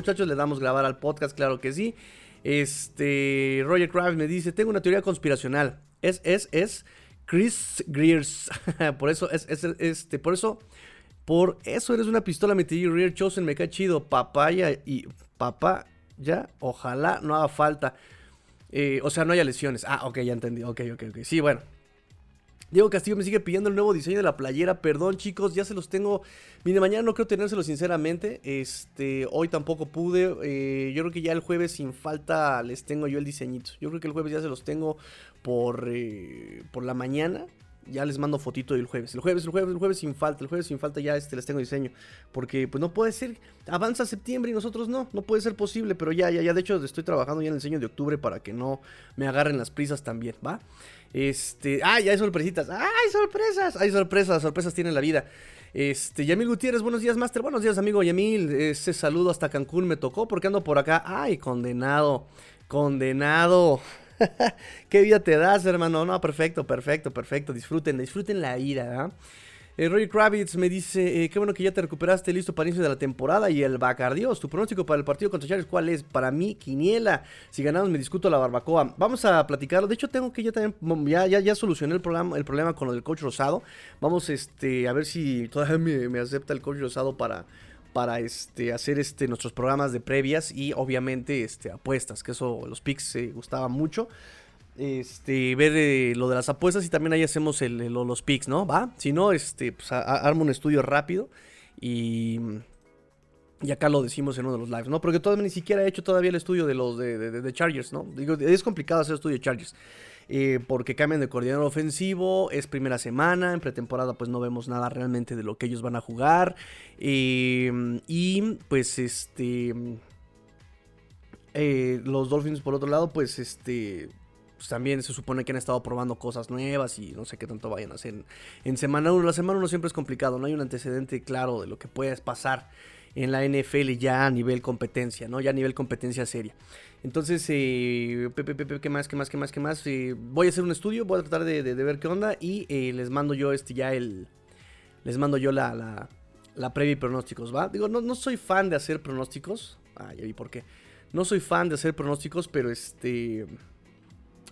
Muchachos. Le damos grabar al podcast, claro que sí. Este, Roger Kraft me dice, tengo una teoría conspiracional. Es, es, es Chris Greers. por eso, es, es, este, por eso, por eso eres una pistola metí Rear Chosen, me cae chido. Papaya y papá, ya, ojalá no haga falta. Eh, o sea, no haya lesiones. Ah, ok, ya entendí. Ok, ok, ok. Sí, bueno. Diego Castillo me sigue pidiendo el nuevo diseño de la playera. Perdón, chicos, ya se los tengo. Mire, mañana no creo tenérselo sinceramente. Este, hoy tampoco pude. Eh, yo creo que ya el jueves sin falta les tengo yo el diseñito. Yo creo que el jueves ya se los tengo por, eh, por la mañana. Ya les mando fotito del jueves. El jueves, el jueves, el jueves sin falta. El jueves sin falta ya este, les tengo diseño. Porque pues no puede ser. Avanza septiembre y nosotros no. No puede ser posible. Pero ya, ya, ya. De hecho, estoy trabajando ya en el diseño de octubre para que no me agarren las prisas también. ¿Va? Este, ya hay sorpresitas. ¡Ay, sorpresas! Hay sorpresas, sorpresas tiene la vida. Este, Yamil Gutiérrez, buenos días, Master. Buenos días, amigo Yamil. Ese saludo hasta Cancún me tocó porque ando por acá. ¡Ay, condenado! ¡Condenado! ¿Qué vida te das, hermano? No, perfecto, perfecto, perfecto. Disfruten, disfruten la vida, ¿ah? Eh, Roy Kravitz me dice, eh, qué bueno que ya te recuperaste, listo para inicio de la temporada. Y el Bacardios, tu pronóstico para el partido contra Charles, ¿cuál es? Para mí, Quiniela. Si ganamos, me discuto la barbacoa. Vamos a platicarlo. De hecho, tengo que ya también, ya, ya, ya solucioné el, problema, el problema con lo del coach Rosado. Vamos este, a ver si todavía me, acepta el coach Rosado para para este, hacer este, nuestros programas de previas y obviamente este, apuestas, que eso los picks se gustaba mucho este, ver eh, lo de las apuestas y también ahí hacemos los picks, ¿no? ¿Va? Si no, este, pues armo un estudio rápido y, y acá lo decimos en uno de los lives, ¿no? Porque todavía ni siquiera he hecho todavía el estudio de los de, Chargers, ¿no? Digo, es complicado hacer estudio de Chargers. Eh, porque cambian de coordinador ofensivo, es primera semana, en pretemporada pues no vemos nada realmente de lo que ellos van a jugar. Eh, y pues este... los Dolphins por otro lado pues este pues también se supone que han estado probando cosas nuevas y no sé qué tanto vayan a hacer en, semana 1. La semana 1 siempre es complicado, no hay un antecedente claro de lo que puede pasar en la NFL ya a nivel competencia, ¿no? Ya a nivel competencia seria. Entonces, eh, ¿qué más, qué más, qué más, qué más? Eh, voy a hacer un estudio, voy a tratar de, ver qué onda y eh, les mando yo este ya el... Les mando yo la, la, la previa y pronósticos, ¿va? Digo, no, no soy fan de hacer pronósticos. Ah, ya vi por qué. No soy fan de hacer pronósticos, pero este...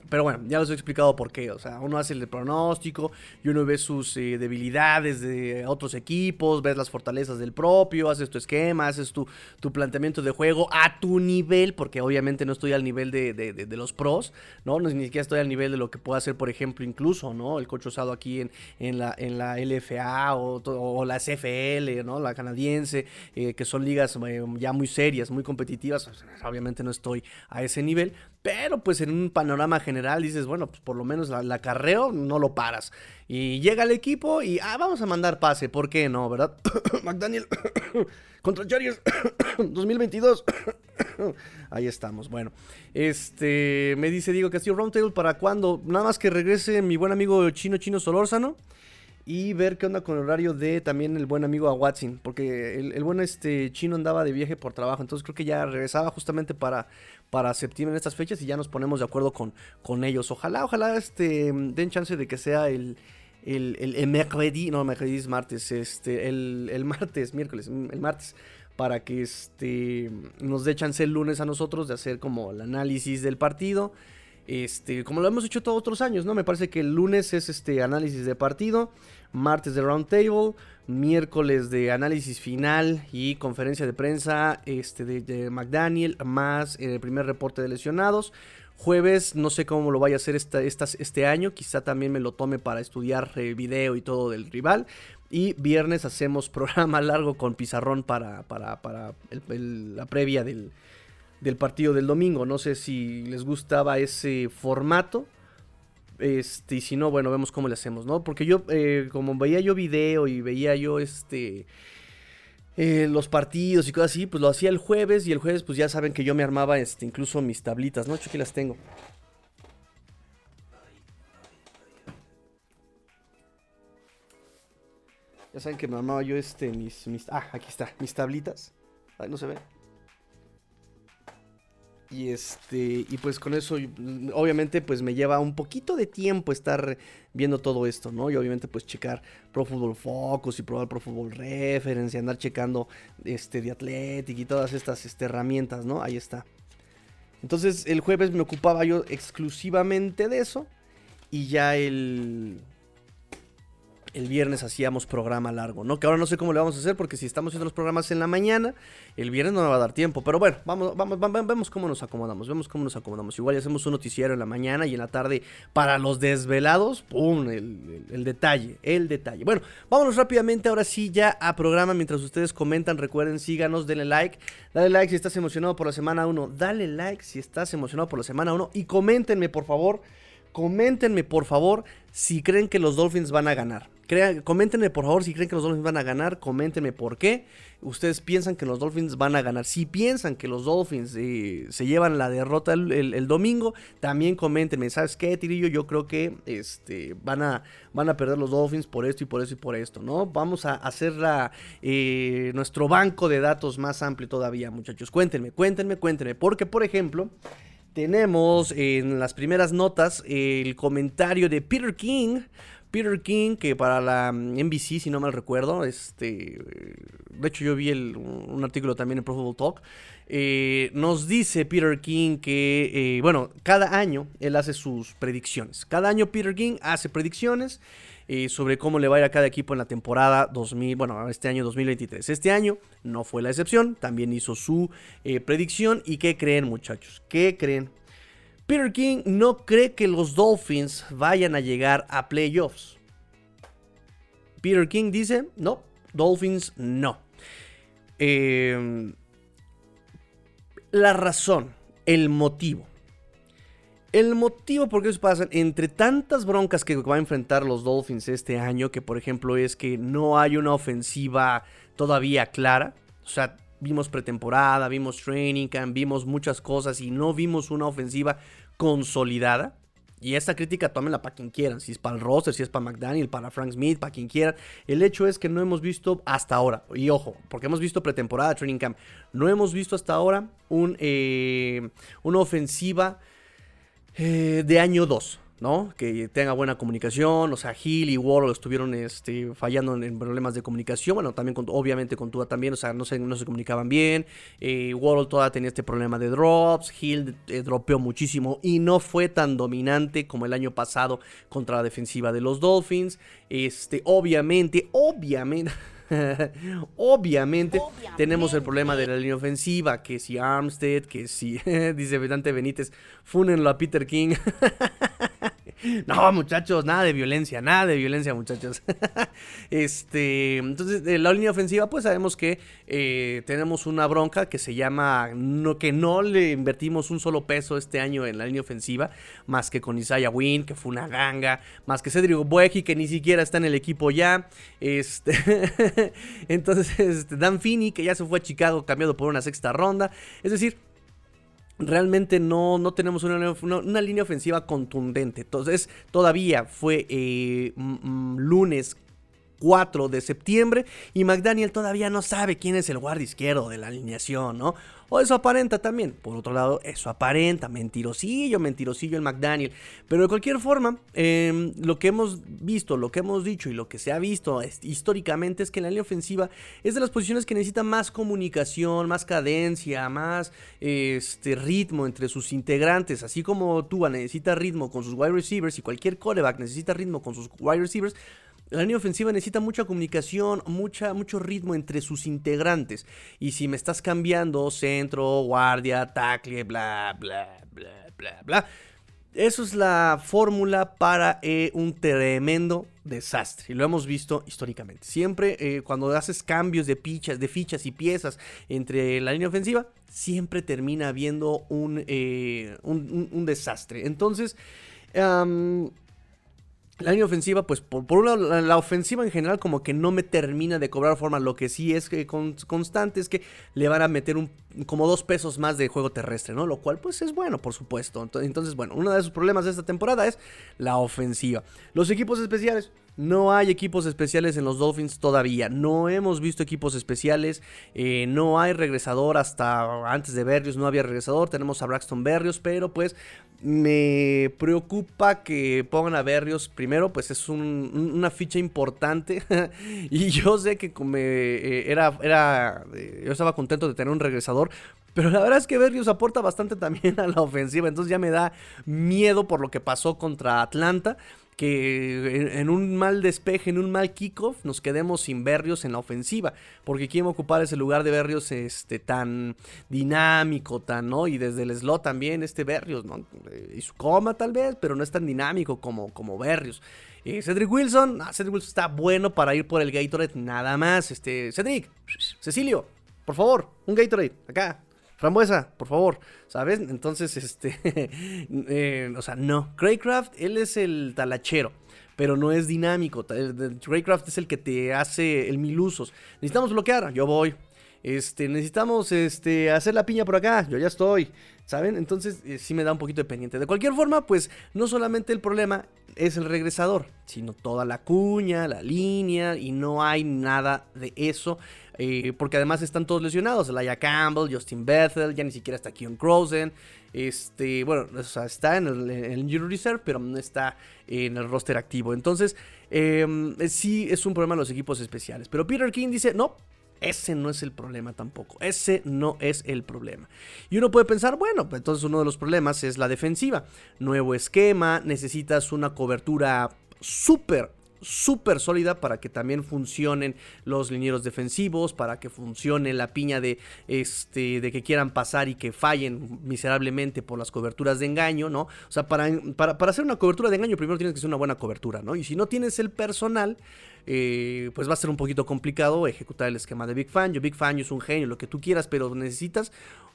Pero bueno, ya les he explicado por qué. O sea, uno hace el pronóstico y uno ve sus eh, debilidades de otros equipos, ves las fortalezas del propio, haces tu esquema, haces tu, tu planteamiento de juego a tu nivel, porque obviamente no estoy al nivel de, los pros, ¿no? Ni siquiera estoy al nivel de lo que puede hacer, por ejemplo, incluso, ¿no? El coach usado aquí en, en, la, en la LFA o, la CFL, ¿no? La canadiense, eh, que son ligas eh, ya muy serias, muy competitivas. Obviamente no estoy a ese nivel, pero pues en un panorama general dices, bueno, pues por lo menos la, acarreo no lo paras. Y llega el equipo y ah, vamos a mandar pase, ¿por qué no, verdad? McDaniel contra Chargers 2022. Ahí estamos, bueno. Este, me dice Diego Castillo, Roundtable, ¿para cuándo? Nada más que regrese mi buen amigo Chino Chino Solórzano y ver qué onda con el horario de también el buen amigo a Watson, porque el, buen este chino andaba de viaje por trabajo, entonces creo que ya regresaba justamente para, para septiembre en estas fechas y ya nos ponemos de acuerdo con, con ellos. Ojalá, ojalá este, den chance de que sea el, el, el, mercredi, no, mercredi es martes, este, el, el martes, miércoles, el martes, para que este, nos dé chance el lunes a nosotros de hacer como el análisis del partido. Este, como lo hemos hecho todos otros años, ¿no? Me parece que el lunes es este análisis de partido martes de roundtable, miércoles de análisis final y conferencia de prensa este, de, McDaniel, más el primer reporte de lesionados. Jueves, no sé cómo lo vaya a hacer esta, este año, quizá también me lo tome para estudiar el video y todo del rival. Y viernes hacemos programa largo con pizarrón para, para, para la previa del, del partido del domingo. No sé si les gustaba ese formato Este, y si no, bueno, vemos cómo le hacemos, ¿no? Porque yo, eh, como veía yo video y veía yo este. Eh, los partidos y cosas así, pues lo hacía el jueves y el jueves pues ya saben que yo me armaba este, incluso mis tablitas, ¿no? Yo aquí las tengo. Ya saben que me armaba yo este, mis, mis... Ah, aquí está, mis tablitas. Ahí no se ve. Y este, y pues con eso, obviamente, pues me lleva un poquito de tiempo estar viendo todo esto, ¿no? Y obviamente, pues checar Pro Football Focus y probar Pro Football Reference y andar checando este de y todas estas este, herramientas, ¿no? Ahí está. Entonces, el jueves me ocupaba yo exclusivamente de eso. Y ya el, el viernes hacíamos programa largo, ¿no? Que ahora no sé cómo le vamos a hacer porque si estamos haciendo los programas en la mañana, el viernes no me va a dar tiempo. Pero bueno, vamos, vamos, vamos vemos cómo nos acomodamos, vemos cómo nos acomodamos. Igual hacemos un noticiero en la mañana y en la tarde para los desvelados, ¡pum! El, detalle, el detalle. Bueno, vámonos rápidamente ahora sí ya a programa mientras ustedes comentan. Recuerden, síganos, denle like. Dale like si estás emocionado por la semana 1. Dale like si estás emocionado por la semana 1 y coméntenme, por favor. Coméntenme, por favor, si creen que los Dolphins van a ganar coméntenme por favor si creen que los Dolphins van a ganar, coméntenme por qué. Ustedes piensan que los Dolphins van a ganar. Si piensan que los Dolphins eh, se llevan la derrota el, domingo, también coméntenme. ¿Sabes qué, Tirillo? Yo creo que este, van, a, van a perder los Dolphins por esto y por eso y por esto, ¿no? Vamos a hacer eh, nuestro banco de datos más amplio todavía, muchachos. Cuéntenme, cuéntenme, cuéntenme. Porque, por ejemplo, tenemos en las primeras notas el comentario de Peter King Peter King, que para la NBC, si no mal recuerdo, este, de hecho yo vi un artículo también en Pro Football Talk, eh, nos dice Peter King que, eh, bueno, cada año él hace sus predicciones. Cada año Peter King hace predicciones eh, sobre cómo le va a ir a cada equipo en la temporada 2000, bueno, este año 2023. Este año no fue la excepción, también hizo su predicción. ¿Y qué creen muchachos? ¿Qué creen? Peter King no cree que los Dolphins vayan a llegar a playoffs. Peter King dice, no, Dolphins no. Em, la razón, el motivo. El motivo por qué eso pasa, entre tantas broncas que va a enfrentar los Dolphins este año, que por ejemplo es que no hay una ofensiva todavía clara. O sea, vimos pretemporada, vimos training camp, vimos muchas cosas y no vimos una ofensiva consolidada. Y esta crítica tómenla para quien quieran, si es para el roster, si es para McDaniel, para Frank Smith, para quien quieran. El hecho es que no hemos visto hasta ahora, y ojo, porque hemos visto pretemporada, training camp, no hemos visto hasta ahora un, eh, una ofensiva eh, de año 2. ¿No? Que tenga buena comunicación, o sea, Hill y Ward estuvieron este, fallando en, problemas de comunicación, bueno, también obviamente con Tua también, o sea, no se, no se comunicaban bien, eh, todavía tenía este problema de drops, Hill eh, dropeó muchísimo y no fue tan dominante como el año pasado contra la defensiva de los Dolphins, este, obviamente, obviamente... Obviamente, tenemos el problema de la línea ofensiva, que si Armstead, que si, dice Vedante Benítez, fúnenlo a Peter King. No, muchachos, nada de violencia, nada de violencia, muchachos. este, entonces, de la línea ofensiva, pues sabemos que eh, tenemos una bronca que se llama no, que no le invertimos un solo peso este año en la línea ofensiva, más que con Isaiah Wynn, que fue una ganga, más que Cedric Bueji, que ni siquiera está en el equipo ya. Este, entonces, este, Dan Finney, que ya se fue a Chicago cambiado por una sexta ronda. Es decir, realmente no, no tenemos una, una, línea ofensiva contundente. Entonces, todavía fue eh, lunes 4 de septiembre y McDaniel todavía no sabe quién es el guardia izquierdo de la alineación, ¿no? O eso aparenta también. Por otro lado, eso aparenta. Mentirosillo, mentirosillo el McDaniel. Pero de cualquier forma, em, lo que hemos visto, lo que hemos dicho y lo que se ha visto históricamente es que la línea ofensiva es de las posiciones que necesita más comunicación, más cadencia, más este, ritmo entre sus integrantes. Así como Tua necesita ritmo con sus wide receivers y cualquier coreback necesita ritmo con sus wide receivers. La línea ofensiva necesita mucha comunicación, mucha, mucho ritmo entre sus integrantes. Y si me estás cambiando centro, guardia, tackle, bla, bla, bla, bla, bla. Eso es la fórmula para eh, un tremendo desastre. Y lo hemos visto históricamente. Siempre eh, cuando haces cambios de fichas, de fichas y piezas entre la línea ofensiva, siempre termina habiendo un, eh, un, desastre. Entonces, La línea ofensiva, pues por, por un lado, la, ofensiva en general como que no me termina de cobrar forma. Lo que sí es que constante es que le van a meter un, como dos pesos más de juego terrestre, ¿no? Lo cual pues es bueno, por supuesto. Entonces, bueno, uno de sus problemas de esta temporada es la ofensiva. Los equipos especiales, no hay equipos especiales en los Dolphins todavía. No hemos visto equipos especiales. Eh, no hay regresador hasta antes de Berrios. No había regresador. Tenemos a Braxton Berrios. Pero pues me preocupa que pongan a Berrios. Primero pues es una ficha importante. y yo sé que eh, era, era, eh, yo estaba contento de tener un regresador. Pero la verdad es que Berrios aporta bastante también a la ofensiva. Entonces ya me da miedo por lo que pasó contra Atlanta que en, un mal despeje, en un mal kickoff, nos quedemos sin Berrios en la ofensiva. Porque quién va a ocupar ese lugar de Berrios este, tan dinámico, tan, ¿no? Y desde el slot también, este Berrios, ¿no? Y su coma tal vez, pero no es tan dinámico como, como Berrios. Eh, Cedric Wilson, Cedric Wilson está bueno para ir por el Gatorade, nada más. Este, Cedric, Cecilio, por favor, un Gatorade, acá, Frambuesa, por favor, ¿sabes? Entonces, este, eh, o sea, no. Craycraft, él es el talachero, pero no es dinámico. Craycraft es el que te hace el mil usos. Necesitamos bloquear, yo voy. Este, necesitamos este, hacer la piña por acá, yo ya estoy. ¿Saben? Entonces eh, sí me da un poquito de pendiente. De cualquier forma, pues no solamente el problema es el regresador, sino toda la cuña, la línea, y no hay nada de eso. Eh, porque además están todos lesionados. Laia Campbell, Justin Bethel, ya ni siquiera está Keon Crozen. Este, bueno, o sea, está en el, Injury Reserve, pero no está en el roster activo. Entonces, em, sí es un problema los equipos especiales. Pero Peter King dice, no, ese no es el problema tampoco. Ese no es el problema. Y uno puede pensar, bueno, pues entonces uno de los problemas es la defensiva. Nuevo esquema, necesitas una cobertura súper súper sólida para que también funcionen los linieros defensivos, para que funcione la piña de, este, de que quieran pasar y que fallen miserablemente por las coberturas de engaño, ¿no? O sea, para, para, para hacer una cobertura de engaño primero tienes que ser una buena cobertura, ¿no? Y si no tienes el personal, eh, pues va a ser un poquito complicado ejecutar el esquema de Big Fan. Yo, Big Fan es un genio, lo que tú quieras, pero necesitas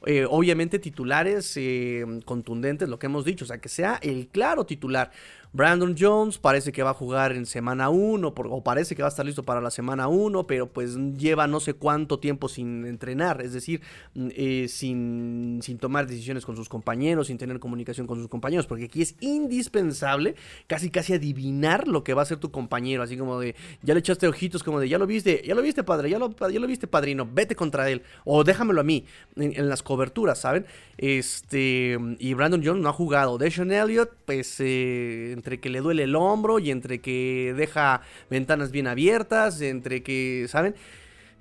eh, obviamente titulares eh, contundentes, lo que hemos dicho, o sea, que sea el claro titular. Brandon Jones parece que va a jugar en semana 1 o parece que va a estar listo para la semana 1, pero pues lleva no sé cuánto tiempo sin entrenar, es decir, mm, sin, sin tomar decisiones con sus compañeros, sin tener comunicación con sus compañeros, porque aquí es indispensable casi casi adivinar lo que va a hacer tu compañero, así como de, ya le echaste ojitos, como de, ya lo viste, ya lo viste padre, ya lo, ya lo viste padrino, vete contra él, o déjamelo a mí en, las coberturas, ¿saben? Este, y Brandon Jones no ha jugado, Deshaun Elliott, pues... Eh, entre que le duele el hombro y entre que deja ventanas bien abiertas, entre que, ¿saben?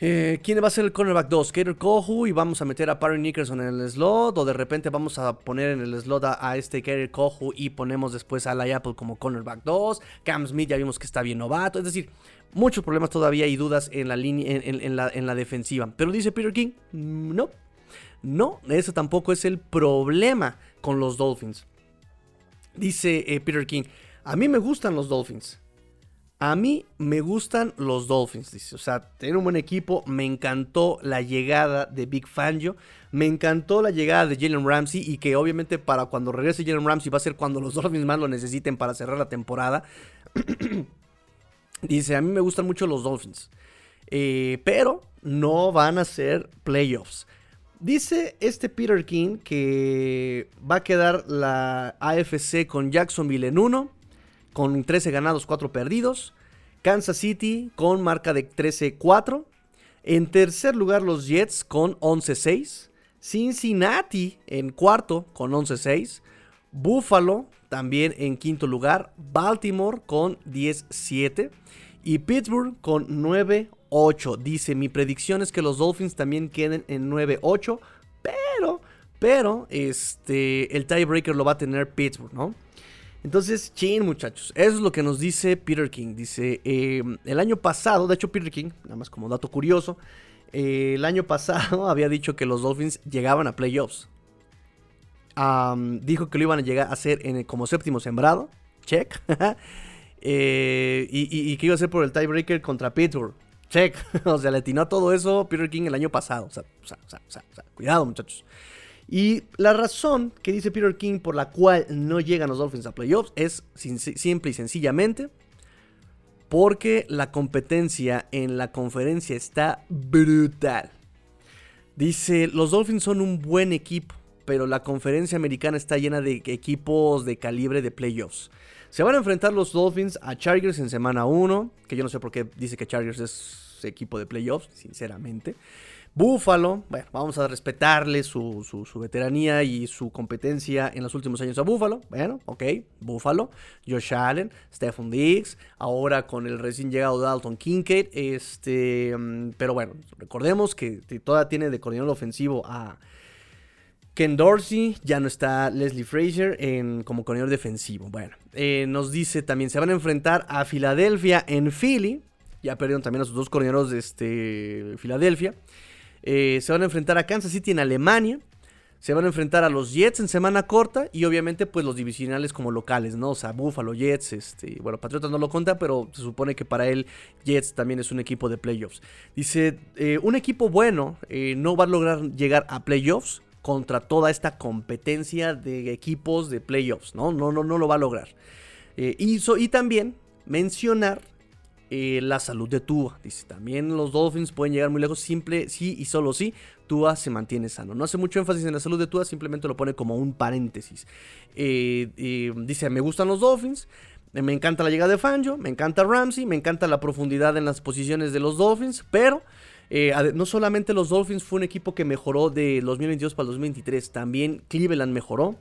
Eh, ¿Quién va a ser el cornerback 2? Kater Kohu y vamos a meter a Parry Nickerson en el slot. O de repente vamos a poner en el slot a, este Kater Kohu y ponemos después a la Apple como cornerback 2. Cam Smith ya vimos que está bien novato. Es decir, muchos problemas todavía y dudas en la, línea, en, la, en la defensiva. Pero dice Peter King, mm, no. No, ese tampoco es el problema con los Dolphins. Dice eh, Peter King, a mí me gustan los Dolphins. A mí me gustan los Dolphins, dice. O sea, tener un buen equipo. Me encantó la llegada de Big Fangio. Me encantó la llegada de Jalen Ramsey. Y que obviamente para cuando regrese Jalen Ramsey va a ser cuando los Dolphins más lo necesiten para cerrar la temporada. dice, a mí me gustan mucho los Dolphins. Eh, pero no van a ser playoffs. Dice este Peter King que va a quedar la AFC con Jacksonville en 1, con 13 ganados, 4 perdidos. Kansas City con marca de 13-4. En tercer lugar los Jets con 11-6. Cincinnati en cuarto con 11-6. Buffalo también en quinto lugar. Baltimore con 10-7. Y Pittsburgh con 9 8. Dice, mi predicción es que los Dolphins también queden en 9-8. Pero, pero, este, el tiebreaker lo va a tener Pittsburgh, ¿no? Entonces, chin, muchachos. Eso es lo que nos dice Peter King. Dice, em, el año pasado, de hecho, Peter King, nada más como dato curioso, eh, el año pasado había dicho que los Dolphins llegaban a playoffs. dijo que lo iban a llegar a hacer como séptimo sembrado. Check. Eh, y, que iba a ser por el tiebreaker contra Pittsburgh. Check. o sea, le atinó todo eso Peter King el año pasado. O sea, cuidado, muchachos. Y la razón que dice Peter King por la cual no llegan los Dolphins a playoffs es simple y sencillamente porque la competencia en la conferencia está brutal. Dice, los Dolphins son un buen equipo, pero la conferencia americana está llena de equipos de calibre de playoffs. Se van a enfrentar los Dolphins a Chargers en semana 1, que yo no sé por qué dice que Chargers es equipo de playoffs, sinceramente. Búfalo, bueno, vamos a respetarle su, su, veteranía y su competencia en los últimos años a Búfalo. Bueno, ok, Búfalo, Josh Allen, Stephen Diggs, ahora con el recién llegado Dalton Kincaid. Este, mm, pero bueno, recordemos que todavía tiene de coordinador ofensivo a Ken Dorsey, ya no está Leslie Frazier en, como coordinador defensivo. Bueno, eh, nos dice también, se van a enfrentar a Filadelfia en Philly. Ya perdieron también a sus dos coordinadores de este, Filadelfia. Eh, se van a enfrentar a Kansas City en Alemania. Se van a enfrentar a los Jets en semana corta y obviamente pues los divisionales como locales, ¿no? O sea, Buffalo Jets, este, bueno, Patriotas no lo cuenta, pero se supone que para él Jets también es un equipo de playoffs. Dice, eh, un equipo bueno eh, no va a lograr llegar a playoffs contra toda esta competencia de equipos de playoffs, ¿no? No, no, no lo va a lograr. y también mencionar eh, la salud de Tua. Dice, también los Dolphins pueden llegar muy lejos, simple, sí y solo sí, Tua se mantiene sano. No hace mucho énfasis en la salud de Tua, simplemente lo pone como un paréntesis. Eh, eh, dice, me gustan los Dolphins. Me encanta la llegada de Fangio, me encanta Ramsey, me encanta la profundidad en las posiciones de los Dolphins, pero no solamente los Dolphins fue un equipo que mejoró de 2022 para el 2023, también Cleveland mejoró.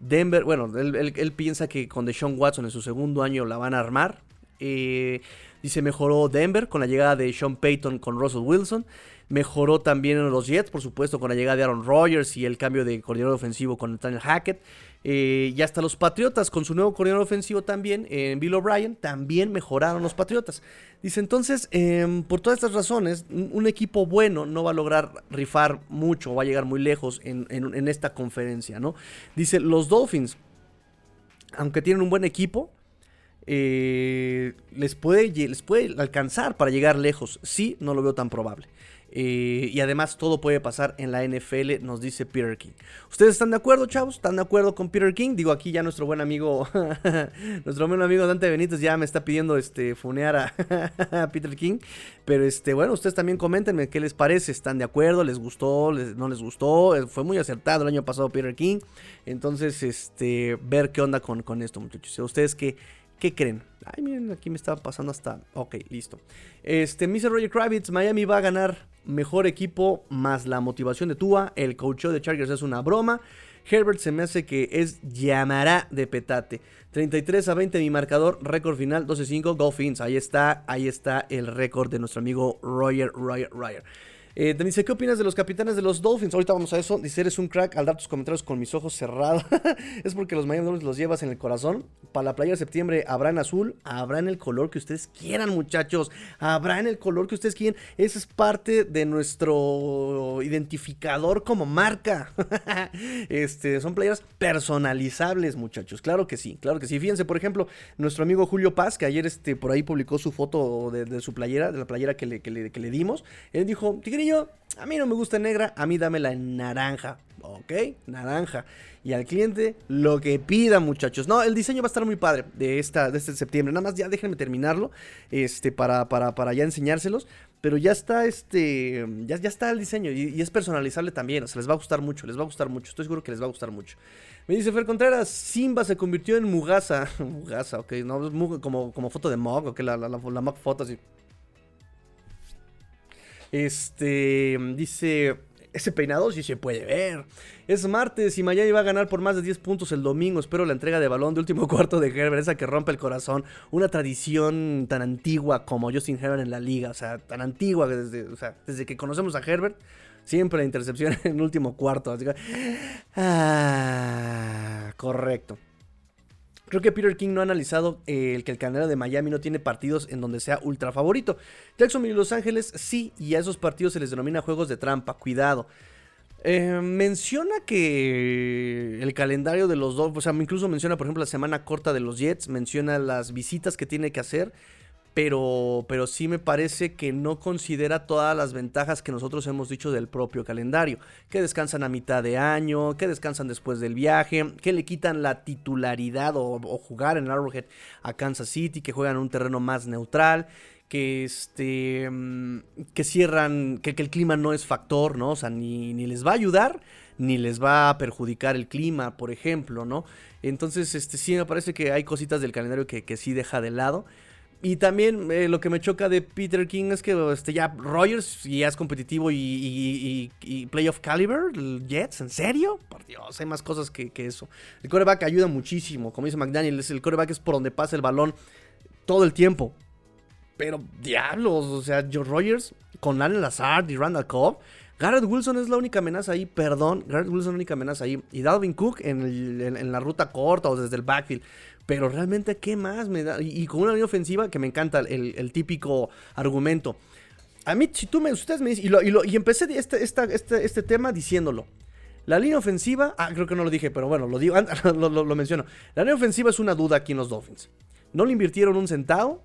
Denver, bueno, él, él piensa que con Deshaun Watson en su segundo año la van a armar. Eh, Dice, mejoró Denver con la llegada de Sean Payton con Russell Wilson. Mejoró también los Jets, por supuesto, con la llegada de Aaron Rodgers y el cambio de coordinador ofensivo con Nathaniel Hackett. Eh, y hasta los Patriotas, con su nuevo coordinador ofensivo también, en Bill O'Brien, también mejoraron los Patriotas. Dice entonces, em, por todas estas razones, un equipo bueno no va a lograr rifar mucho, va a llegar muy lejos en, en esta conferencia, ¿no? Dice, los Dolphins, aunque tienen un buen equipo, eh, les, puede, les puede alcanzar para llegar lejos. Sí, no lo veo tan probable. Eh, y además todo puede pasar en la NFL, nos dice Peter King. ¿Ustedes están de acuerdo, chavos? ¿Están de acuerdo con Peter King? Digo, aquí ya nuestro buen amigo, nuestro buen amigo Dante Benítez ya me está pidiendo este, funear a, Peter King. Pero este, bueno, ustedes también coméntenme qué les parece. ¿Están de acuerdo? ¿Les gustó? ¿No les gustó? Eh, fue muy acertado el año pasado Peter King. Entonces, este, ver qué onda con, con esto, muchachos. ¿Ustedes qué? ¿Qué creen? Ay, miren, aquí me estaba pasando hasta... Ok, listo. Este, Mr. Roger Kravitz, Miami va a ganar mejor equipo más la motivación de Tua. El coach de Chargers es una broma. Herbert se me hace que es llamará de petate. 33 a 20 mi marcador, récord final 12-5, Golfins. Ahí está, ahí está el récord de nuestro amigo Roger, Roger, Roger. Eh, dice, ¿qué opinas de los capitanes de los Dolphins? Ahorita vamos a eso. Dice, eres un crack al dar tus comentarios con mis ojos cerrados. es porque los Miami Dolphins los llevas en el corazón. Para la playa de septiembre habrá en azul, habrá en el color que ustedes quieran, muchachos. Habrá en el color que ustedes quieran. Esa es parte de nuestro identificador como marca. este, son playas personalizables, muchachos. Claro que sí, claro que sí. Fíjense, por ejemplo, nuestro amigo Julio Paz, que ayer este, por ahí publicó su foto de, su playera, de la playera que le, que le, que le dimos. Él dijo, a mí no me gusta negra, a mí dámela en naranja. Ok, naranja. Y al cliente lo que pida, muchachos. No, el diseño va a estar muy padre de, esta, de este septiembre. Nada más ya déjenme terminarlo. Este, para, para, para ya enseñárselos. Pero ya está este. Ya, ya está el diseño. Y, es personalizable también. O sea, les va a gustar mucho. Les va a gustar mucho. Estoy seguro que les va a gustar mucho. Me dice Fer Contreras, Simba se convirtió en Mugasa. Mugasa, ok. No, como, como foto de Mog, ok. La, la, la, la foto así. Este, dice, ese peinado sí se puede ver. Es martes y Miami va a ganar por más de 10 puntos el domingo. Espero la entrega de balón de último cuarto de Herbert, esa que rompe el corazón. Una tradición tan antigua como Justin Herbert en la liga. O sea, tan antigua desde, desde que conocemos a Herbert. Siempre la intercepción en el último cuarto. ah, correcto. Creo que Peter King no ha analizado eh, el que el canal de Miami no tiene partidos en donde sea ultra favorito. Jacksonville y Los Ángeles sí, y a esos partidos se les denomina juegos de trampa, cuidado. Eh, menciona que el calendario de los dos, o sea, incluso menciona, por ejemplo, la semana corta de los Jets, menciona las visitas que tiene que hacer, pero, pero sí me parece que no considera todas las ventajas que nosotros hemos dicho del propio calendario. Que descansan a mitad de año, que descansan después del viaje, que le quitan la titularidad o, jugar en Arrowhead a Kansas City, que juegan en un terreno más neutral. Que, este, mm, que cierran, que, el clima no es factor, ¿no? O sea, ni, les va a ayudar, ni les va a perjudicar el clima, por ejemplo, ¿no? Entonces, este, sí me parece que hay cositas del calendario que sí deja de lado. Y también eh, lo que me choca de Peter King es que este, ya Rogers ya es competitivo y, y, Playoff Caliber, Jets, ¿en serio? Por Dios, hay más cosas que, eso. El coreback ayuda muchísimo, como dice McDaniel, el coreback es por donde pasa el balón todo el tiempo. Pero diablos, o sea, Joe Rogers con Allen Lazard y Randall Cobb. Garrett Wilson es la única amenaza ahí, perdón. Garrett Wilson es la única amenaza ahí. Y Dalvin Cook en, en la ruta corta o desde el backfield. Pero realmente, ¿qué más me da? Y, con una línea ofensiva que me encanta el, típico argumento. A mí, si tú me, ustedes me y, empecé este, este, este, tema diciéndolo. La línea ofensiva, ah, creo que no lo dije, pero bueno, lo digo, lo, lo, menciono. La línea ofensiva es una duda aquí en los Dolphins. No le invirtieron un centavo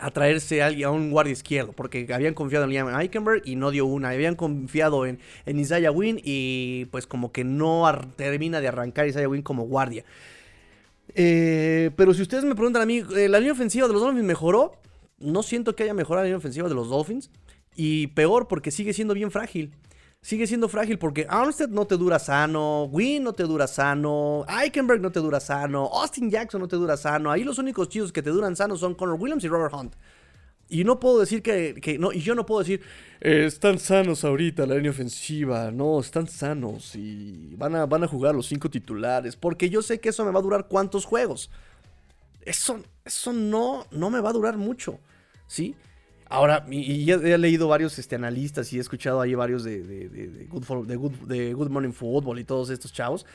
a traerse a, a un guardia izquierdo, porque habían confiado en Liam Eichenberg y no dio una. Habían confiado en, en Isaiah Wynn y pues como que no termina de arrancar Isaiah Wynn como guardia. Eh, pero si ustedes me preguntan a mí, eh, ¿la línea ofensiva de los Dolphins mejoró? No siento que haya mejorado la línea ofensiva de los Dolphins. Y peor porque sigue siendo bien frágil. Sigue siendo frágil porque Armstead no te dura sano, Wynn no te dura sano, Eichenberg no te dura sano, Austin Jackson no te dura sano. Ahí los únicos chicos que te duran sano son Connor Williams y Robert Hunt. Y no puedo decir que, no, y yo no puedo decir, eh, están sanos ahorita la línea ofensiva, no, están sanos y van a, van a jugar los cinco titulares, porque yo sé que eso me va a durar cuántos juegos. Eso, eso no, no me va a durar mucho, ¿sí? Ahora, y, ya he leído varios este, analistas y he escuchado ahí varios de, de Good Morning Football y todos estos chavos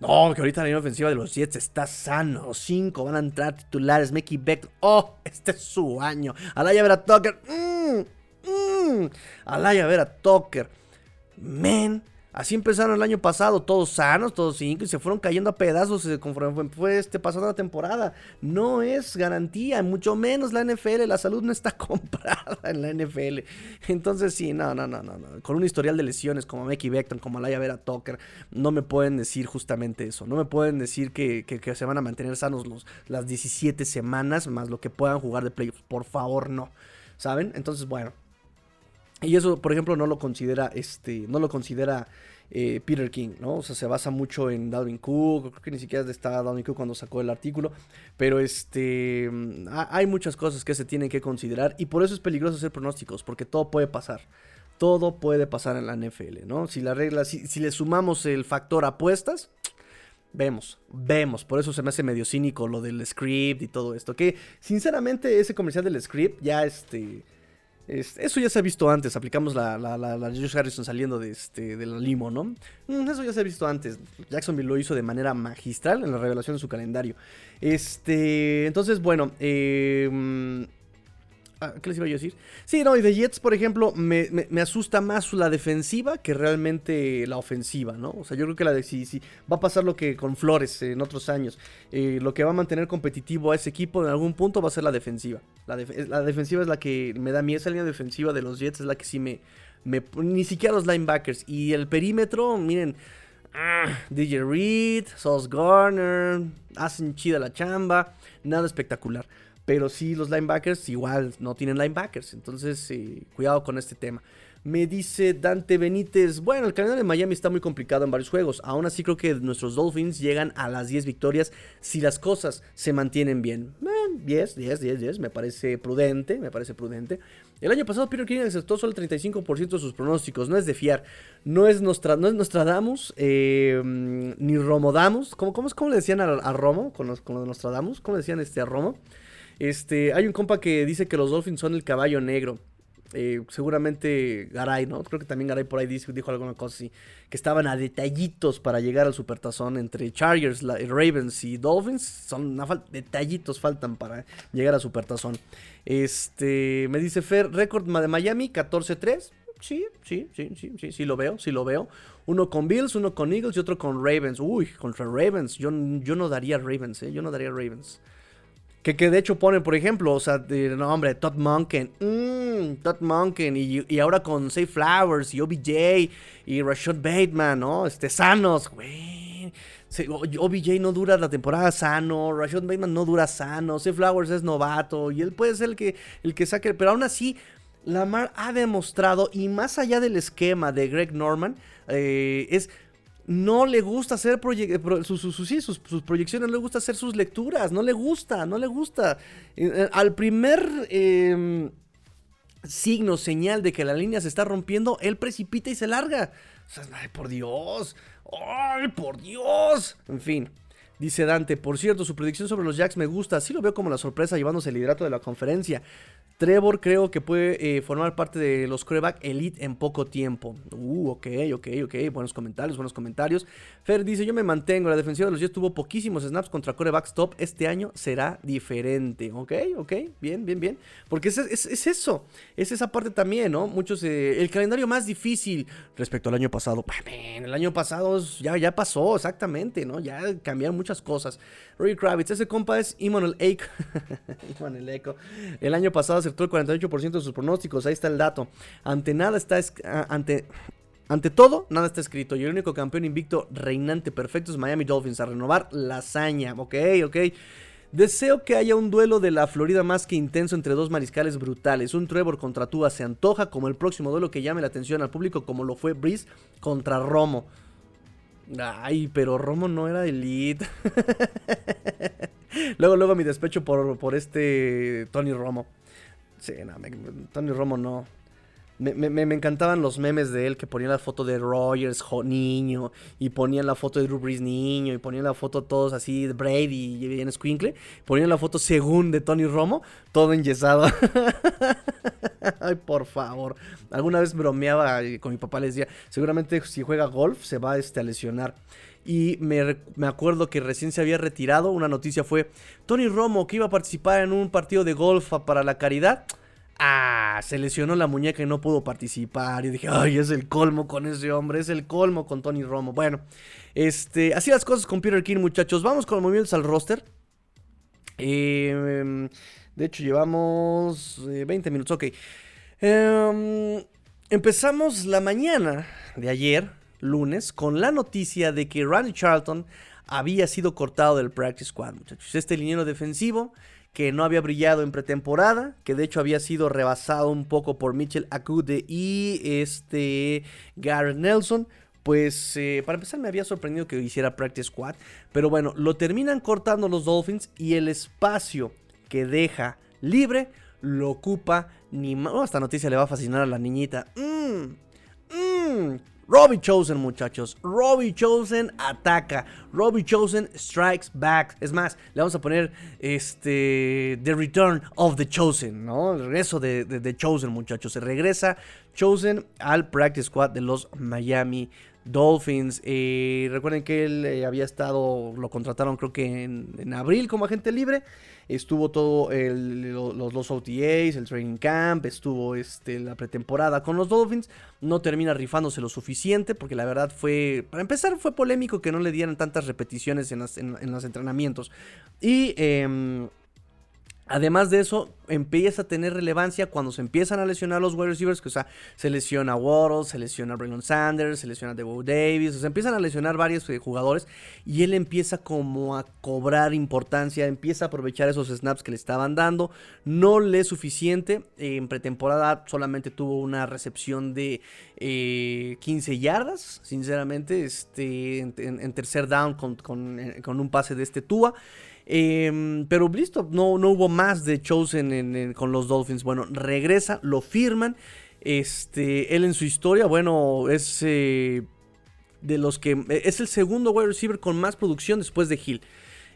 no, que ahorita la línea ofensiva de los Jets está sano. Cinco van a entrar titulares. Mickey Beck. Oh, este es su año. Alaya Vera Tucker. Mmm, mmm. Alaya Vera Tucker. Men. Así empezaron el año pasado, todos sanos, todos cinco, y se fueron cayendo a pedazos conforme fue este, pasando la temporada. No es garantía, mucho menos la NFL, la salud no está comprada en la NFL. Entonces sí, no, no, no, no, no. Con un historial de lesiones como Mickey Beckton, como Alaya Vera Tucker, no me pueden decir justamente eso. No me pueden decir que, se van a mantener sanos los, las 17 semanas, más lo que puedan jugar de playoffs. Por favor, no. ¿Saben? Entonces, bueno, y eso, por ejemplo, no lo considera, este, no lo considera eh, Peter King, ¿no? O sea, se basa mucho en Dalvin Cook, creo que ni siquiera estaba Dalvin Cook cuando sacó el artículo, pero este, mm, hay muchas cosas que se tienen que considerar y por eso es peligroso hacer pronósticos, porque todo puede pasar. Todo puede pasar en la NFL, ¿no? Si la regla, si, si le sumamos el factor apuestas, Vemos, vemos. Por eso se me hace medio cínico lo del script y todo esto. Que sinceramente ese comercial del script ya este eso ya se ha visto antes, aplicamos la, la, la, Josh Harrison saliendo de, este, de la limo, ¿no? Mm, eso ya se ha visto antes. Jacksonville lo hizo de manera magistral en la revelación de su calendario. Este, entonces, bueno, eh, ¿Qué les iba a decir? Sí, no, y de Jets, por ejemplo, me, asusta más la defensiva que realmente la ofensiva, ¿no? O sea, yo creo que la de si, va a pasar lo que con Flores en otros años. Eh, lo que va a mantener competitivo a ese equipo en algún punto va a ser la defensiva. La, defensiva es la que me da miedo. Esa línea defensiva de los Jets es la que sí me, me. Ni siquiera los linebackers. Y el perímetro, miren. Ah, DJ Reed, Sauce Garner, hacen chida la chamba, nada espectacular. Pero sí, los linebackers igual no tienen linebackers. Entonces, eh, cuidado con este tema. Me dice Dante Benítez, bueno, el calendario de Miami está muy complicado en varios juegos. Aún así creo que nuestros Dolphins llegan a las 10 victorias si las cosas se mantienen bien. 10, 10, 10, 10, me parece prudente, me parece prudente. El año pasado Peter King aceptó solo el 35% de sus pronósticos, no es de fiar. No es, Nostra, no es Nostradamus, eh, ni Romodamus. ¿Cómo, cómo, cómo le decían a, Romo con, los, con lo de Nostradamus? ¿Cómo le decían este, a Romo? Este, hay un compa que dice que los Dolphins son el caballo negro. Eh, seguramente Garay, ¿no? Creo que también Garay por ahí dijo, dijo alguna cosa así. Que estaban a detallitos para llegar al supertazón entre Chargers, Ravens y Dolphins. Son detallitos faltan para llegar al supertazón. Este, me dice Fer, récord de Miami 14-3. Sí, sí, sí, sí, sí, sí lo veo, sí lo veo. Uno con Bills, uno con Eagles y otro con Ravens. Uy, contra Ravens. Yo, yo no daría Ravens, ¿eh? Yo no daría Ravens Que, de hecho ponen, por ejemplo, o sea, de nombre, Todd Monken, mmm, Todd Monken, y, y, ahora con Safe Flowers, y OBJ, y Rashad Bateman, ¿no? Este, sanos, güey. OBJ no dura la temporada sano, Rashad Bateman no dura sano, Safe Flowers es novato, y él puede ser el que, el que saque, pero aún así, Lamar ha demostrado, y más allá del esquema de Greg Norman, eh, es no le gusta hacer sus, sus, proyecciones, no le gusta hacer sus lecturas, no le gusta, no le gusta. Eh, eh, al primer em, signo, señal de que la línea se está rompiendo, él precipita y se larga. ay, por Dios, ay, por Dios. En fin. Dice Dante, por cierto, su predicción sobre los Jacks me gusta, sí lo veo como la sorpresa llevándose el liderato de la conferencia. Trevor creo que puede eh, formar parte de los coreback elite en poco tiempo. Uh, ok, ok, ok. Buenos comentarios, buenos comentarios. Fer dice, yo me mantengo. La defensiva de los Jets tuvo poquísimos snaps contra corebacks top. Este año será diferente. Ok, ok. Bien, bien, bien. Porque es, eso. Es esa parte también, ¿no? Muchos... Eh, el calendario más difícil respecto al año pasado. El año pasado ya, ya pasó, exactamente, ¿no? Ya cambiaron muchas cosas. Roy Kravitz, ese compa es Imanol Echo. Imanol Echo. El año pasado acertó el 48% de sus pronósticos. Ahí está el dato. Ante nada está. Ante. Ante todo, nada está escrito. Y el único campeón invicto reinante perfecto es Miami Dolphins. A renovar la hazaña. Ok, ok. Deseo que haya un duelo de la Florida más que intenso entre dos mariscales brutales. Un Trevor contra Tua se antoja como el próximo duelo que llame la atención al público, como lo fue Breeze contra Romo. Ay, pero Romo no era elite. luego, luego mi despecho por, por este Tony Romo. Sí, no, Tony Romo no. Me, encantaban los memes de él que ponían la foto de Rogers niño y ponían la foto de Drew Brees niño y ponían la foto todos así de Brady y en Squinkle. Ponían la foto según de Tony Romo, todo enyesado. Ay, por favor. Alguna vez bromeaba con mi papá, le decía, seguramente si juega golf se va este, a lesionar. Y me, me, acuerdo que recién se había retirado. Una noticia fue: Tony Romo, que iba a participar en un partido de golf para la caridad. Ah, se lesionó la muñeca y no pudo participar. Y dije, ay, es el colmo con ese hombre, es el colmo con Tony Romo. Bueno, este, así las cosas con Peter King, muchachos. Vamos con los movimientos al roster. Em, de hecho, llevamos 20 eh, minutos, ok. Em, empezamos la mañana de ayer lunes con la noticia de que Randy Charlton había sido cortado del practice squad, muchachos. Este liniero defensivo que no había brillado en pretemporada, que de hecho había sido rebasado un poco por Mitchell Acude y este Garrett Nelson. Pues eh, para empezar me había sorprendido que hiciera practice squad, pero bueno, lo terminan cortando los Dolphins y el espacio que deja libre lo ocupa ni más. Oh, esta noticia le va a fascinar a la niñita. Mmm, mmm, Robbie Chosen, muchachos. Robbie Chosen ataca. Robbie Chosen strikes back. Es más, le vamos a poner este The Return of the Chosen, ¿no? El regreso de, The Chosen, muchachos. Se regresa Chosen al practice squad de los Miami Dolphins. Recuerden que él eh, había estado, lo contrataron creo que en, abril como agente libre. Estuvo todo los, los, OTAs, el training camp, estuvo este, la pretemporada con los Dolphins. No termina rifándose lo suficiente porque la verdad fue, para empezar fue polémico que no le dieran tantas repeticiones en, en los entrenamientos. Y... Em, Además de eso, empieza a tener relevancia cuando se empiezan a lesionar los wide receivers, que o sea, se lesiona Waddle, se lesiona Braylon Sanders, se lesiona Devo Davis, o sea, empiezan a lesionar varios eh, jugadores y él empieza como a cobrar importancia, empieza a aprovechar esos snaps que le estaban dando, no le es suficiente, en pretemporada solamente tuvo una recepción de 15 eh, yardas, sinceramente, este, en, tercer down con, con, eh, con un pase de este Tua. Em, pero listo, no, no hubo más de Chosen con los Dolphins. Bueno, regresa, lo firman. Este, él en su historia, bueno, es eh, de los que es el segundo wide receiver con más producción después de Hill.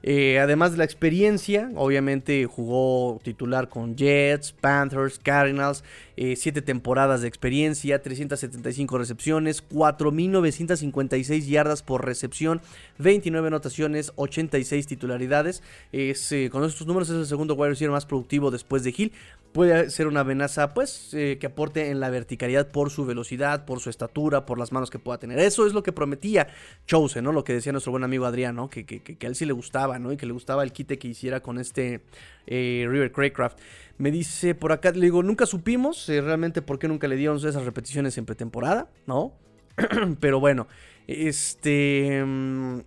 Eh, además de la experiencia, obviamente jugó titular con Jets, Panthers, Cardinals, 7 eh, temporadas de experiencia, 375 recepciones, 4.956 yardas por recepción, 29 anotaciones, 86 titularidades. Es, eh, con estos números es el segundo wide receiver más productivo después de Hill. Puede ser una amenaza pues que aporte en la verticalidad por su velocidad, por su estatura, por las manos que pueda tener. Eso es lo que prometía Chosen, ¿no? Lo que decía nuestro buen amigo Adrián, Que, que, que a él sí le gustaba ¿no? Y que le gustaba el quite que hiciera con este eh, River Craycraft. Me dice por acá, le digo, nunca supimos eh, realmente por qué nunca le dieron esas repeticiones en pretemporada, ¿no? Pero bueno, este... Mm,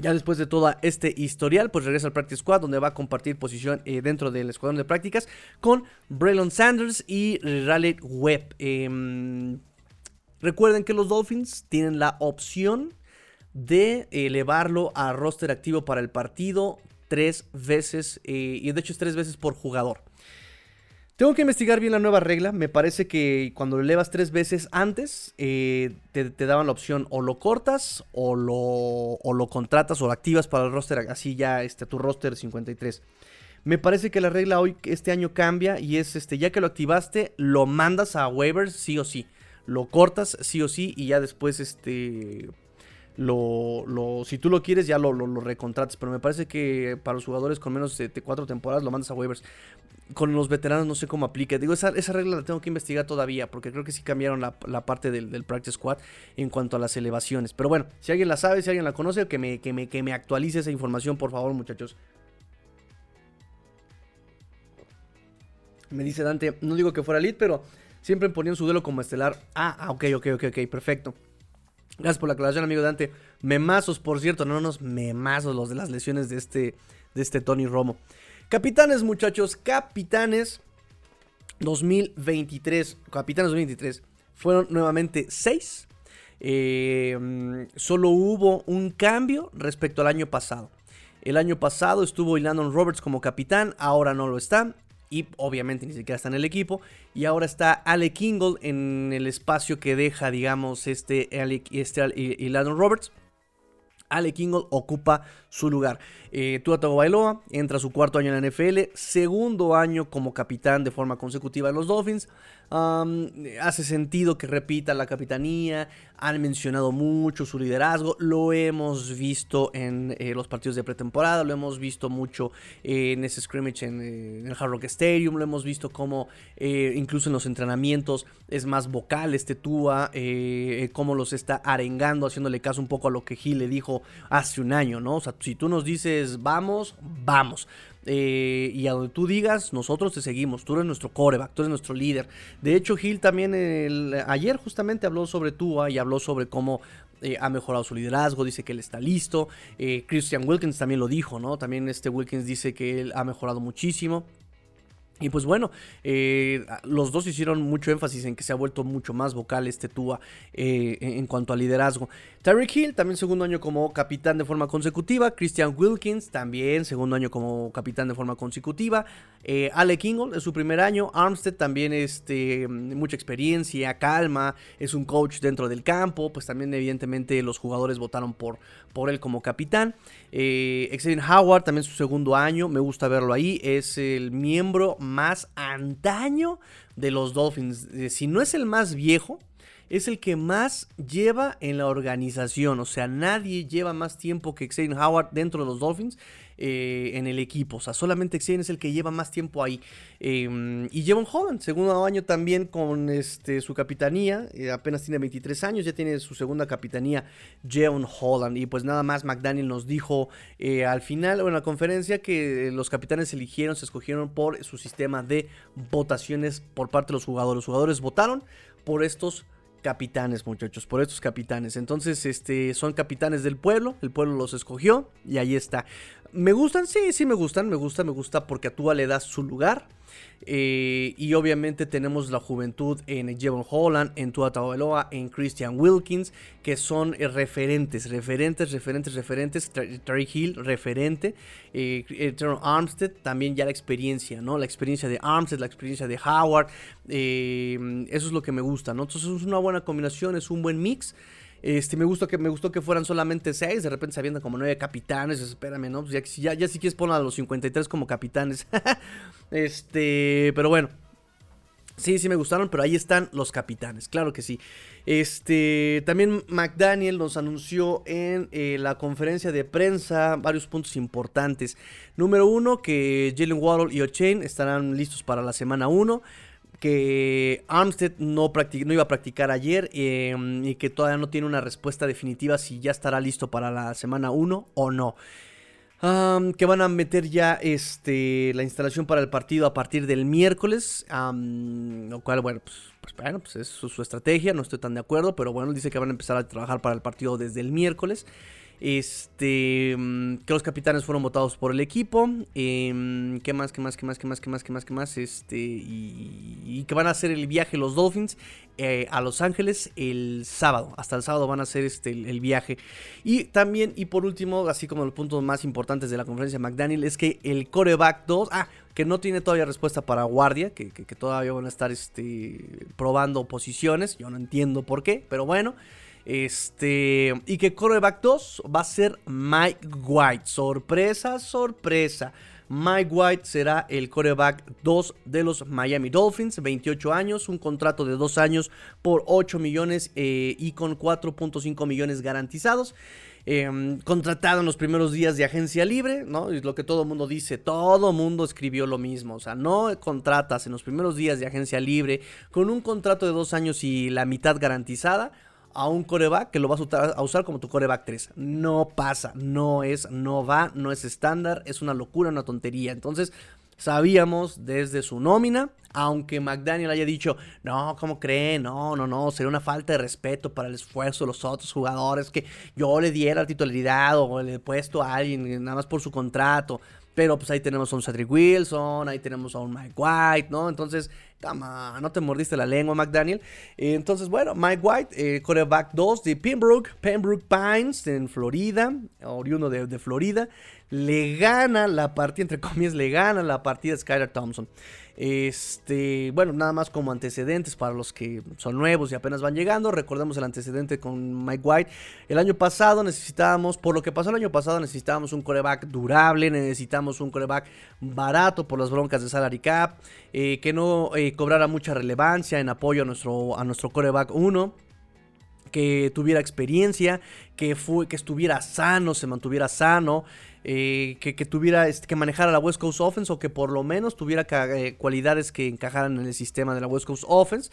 ya después de todo este historial, pues regresa al Practice Squad, donde va a compartir posición eh, dentro del escuadrón de prácticas con Braylon Sanders y Raleigh Webb. Em, recuerden que los Dolphins tienen la opción de elevarlo a roster activo para el partido tres veces, eh, y de hecho es tres veces por jugador. Tengo que investigar bien la nueva regla. Me parece que cuando lo elevas tres veces antes, eh, te, daban la opción o lo cortas o lo, o lo contratas o lo activas para el roster, así ya este, tu roster 53. Me parece que la regla hoy, este año cambia y es este, ya que lo activaste, lo mandas a waivers sí o sí. Lo cortas sí o sí y ya después este, lo, lo, si tú lo quieres ya lo, lo, recontratas. Pero me parece que para los jugadores con menos de cuatro temporadas lo mandas a waivers con los veteranos no sé cómo aplica. Digo, esa, esa, regla la tengo que investigar todavía, porque creo que sí cambiaron la, parte del, Practice Squad en cuanto a las elevaciones. Pero bueno, si alguien la sabe, si alguien la conoce, que me, que me, que me actualice esa información, por favor, muchachos. Me dice Dante, no digo que fuera lead, pero siempre ponían su duelo como estelar. Ah, ah, ok, ok, ok, ok, perfecto. Gracias por la aclaración, amigo Dante. Memazos, por cierto, no unos memazos los de las lesiones de este, de este Tony Romo. Capitanes, muchachos, capitanes 2023. Capitanes 2023. Fueron nuevamente 6. Eh, solo hubo un cambio respecto al año pasado. El año pasado estuvo Landon Roberts como capitán, ahora no lo está. Y obviamente ni siquiera está en el equipo. Y ahora está Ale Kingle en el espacio que deja, digamos, este, este Landon Roberts. Ale Kingle ocupa su lugar. Eh, Tua Tagovailoa entra su cuarto año en la NFL, segundo año como capitán de forma consecutiva de los Dolphins hace sentido que repita la capitanía. Han mencionado mucho su liderazgo. Lo hemos visto en eh, los partidos de pretemporada. Lo hemos visto mucho eh, en ese scrimmage en, eh, el Hard Rock Stadium. Lo hemos visto como incluso en los entrenamientos es más vocal este Tua. cómo los está arengando, haciéndole caso un poco a lo que Gil le dijo hace un año, ¿no? Si tú nos dices vamos, vamos. Eh, y a donde tú digas, nosotros te seguimos. Tú eres nuestro coreback, tú eres nuestro líder. De hecho, Gil también ayer justamente habló sobre Tua y habló sobre cómo eh, ha mejorado su liderazgo, dice que él está listo. Eh, Christian Wilkins también lo dijo, ¿no? También este Wilkins dice que él ha mejorado muchísimo. Y pues bueno, eh, los dos hicieron mucho énfasis en que se ha vuelto mucho más vocal este Tua eh, en cuanto a liderazgo. Tyreek Hill, también segundo año como capitán de forma consecutiva. Christian Wilkins, también segundo año como capitán de forma consecutiva. Eh, Ale Kingle, es su primer año. Armstead también este, mucha experiencia, calma, es un coach dentro del campo. Pues también evidentemente los jugadores votaron por, por él como capitán. Eh, Xavier Howard, también su segundo año, me gusta verlo ahí. Es el miembro antaño de los Dolphins. Eh, si no es el más viejo, es el que más lleva en la organización. O sea, nadie lleva más tiempo que Xavier Howard dentro de los Dolphins. Eh, en el equipo. O sea, solamente Xavier es el que lleva más tiempo ahí. Em, y Jevon Holland, segundo año también con este, su capitanía. Eh, apenas tiene 23 años, ya tiene su segunda capitanía, Jevon Holland. Y pues nada más, McDaniel nos dijo eh, al final, en la conferencia, que los capitanes eligieron, se escogieron por su sistema de votaciones por parte de los jugadores. Los jugadores votaron por estos capitanes, muchachos, por estos capitanes. Entonces, este, son capitanes del pueblo, el pueblo los escogió y ahí está. ¿Me gustan? Sí, sí me gustan, me gusta, me gusta porque a Tua le das su lugar. Eh, y obviamente tenemos la juventud en Jevon Holland, en Tua Tagovailoa, en Christian Wilkins, que son eh, referentes, referentes, referentes, referentes. Terry Hill, referente. Eh, Armstead, también ya la experiencia, ¿no? La experiencia de Armstead, la experiencia de Howard. eso es lo que me gusta, ¿no? Entonces es una buena combinación, es un buen mix. Este, me gustó que me gustó que fueran solamente seis, de repente se avientan como nueve capitanes, espérame, ¿no? Pues ya, ya, si quieres poner a los 53 como capitanes. este, pero bueno. Sí, sí me gustaron, pero ahí están los capitanes, claro que sí. Este, también McDaniel nos anunció en eh, la conferencia de prensa varios puntos importantes. Número uno, que Jalen Waddle y O'Chain estarán listos para la semana 1 que Armstead no, iba a practicar ayer em, y que todavía no tiene una respuesta definitiva si ya estará listo para la semana 1 o no. que van a meter ya este, la instalación para el partido a partir del miércoles. lo cual, bueno, pues, pues, bueno, pues es su, estrategia, no estoy tan de acuerdo, pero bueno, dice que van a empezar a trabajar para el partido desde el miércoles. Este, mm, que los capitanes fueron votados por el equipo. Em, ¿Qué más? ¿Qué más? ¿Qué más? ¿Qué más? ¿Qué más? ¿Qué más? ¿Qué más? Este, y, que van a hacer el viaje los Dolphins eh, a Los Ángeles el sábado. Hasta el sábado van a hacer este, el, viaje. Y también, y por último, así como los puntos más importantes de la conferencia McDaniel, es que el coreback 2, ah, que no tiene todavía respuesta para guardia, que, que, que todavía van a estar este, probando posiciones. Yo no entiendo por qué, pero bueno. Este, y que coreback 2 va a ser Mike White. Sorpresa, sorpresa. Mike White será el coreback 2 de los Miami Dolphins, 28 años, un contrato de 2 años por 8 millones eh, y con 4.5 millones garantizados. Em, contratado en los primeros días de agencia libre, ¿no? Es lo que todo mundo dice, todo mundo escribió lo mismo, o sea, no contratas en los primeros días de agencia libre con un contrato de dos años y la mitad garantizada a un coreback que lo vas a usar, como tu coreback 3. No pasa, no es, no va, no es estándar, es una locura, una tontería. Entonces, sabíamos desde su nómina, aunque McDaniel haya dicho, no, ¿cómo creen? No, no, no, sería una falta de respeto para el esfuerzo de los otros jugadores que yo le diera la titularidad o le he puesto a alguien nada más por su contrato. Pero pues ahí tenemos a un Cedric Wilson, ahí tenemos a un Mike White, ¿no? Entonces, cama, no te mordiste la lengua, McDaniel. Entonces, bueno, Mike White, eh, coreback 2 de Pembroke, Pembroke Pines en Florida, oriundo de, de Florida, le gana la partida, entre comillas, le gana la partida a Skyler Thompson. Este, bueno, nada más como antecedentes para los que son nuevos y apenas van llegando. Recordemos el antecedente con Mike White. El año pasado necesitábamos, por lo que pasó el año pasado, necesitábamos un coreback durable, necesitamos un coreback barato por las broncas de salary cap, eh, que no eh, cobrara mucha relevancia en apoyo a nuestro, a nuestro coreback 1 que tuviera experiencia, que, fue, que estuviera sano, se mantuviera sano, eh, que, tuviera este, que manejara la West Coast Offense o que por lo menos tuviera eh, cualidades que encajaran en el sistema de la West Coast Offense.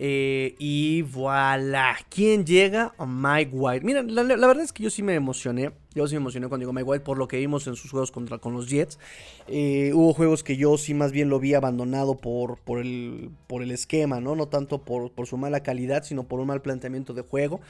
Eh, y voilà, ¿quién llega? Mike White. Mira, la, verdad es que yo sí me emocioné. Yo sí me emocioné cuando llegó Mike White por lo que vimos en sus juegos contra con los Jets. hubo juegos que yo sí más bien lo vi abandonado por, por, el, por el esquema, ¿no? No tanto por, por su mala calidad, sino por un mal planteamiento de juego.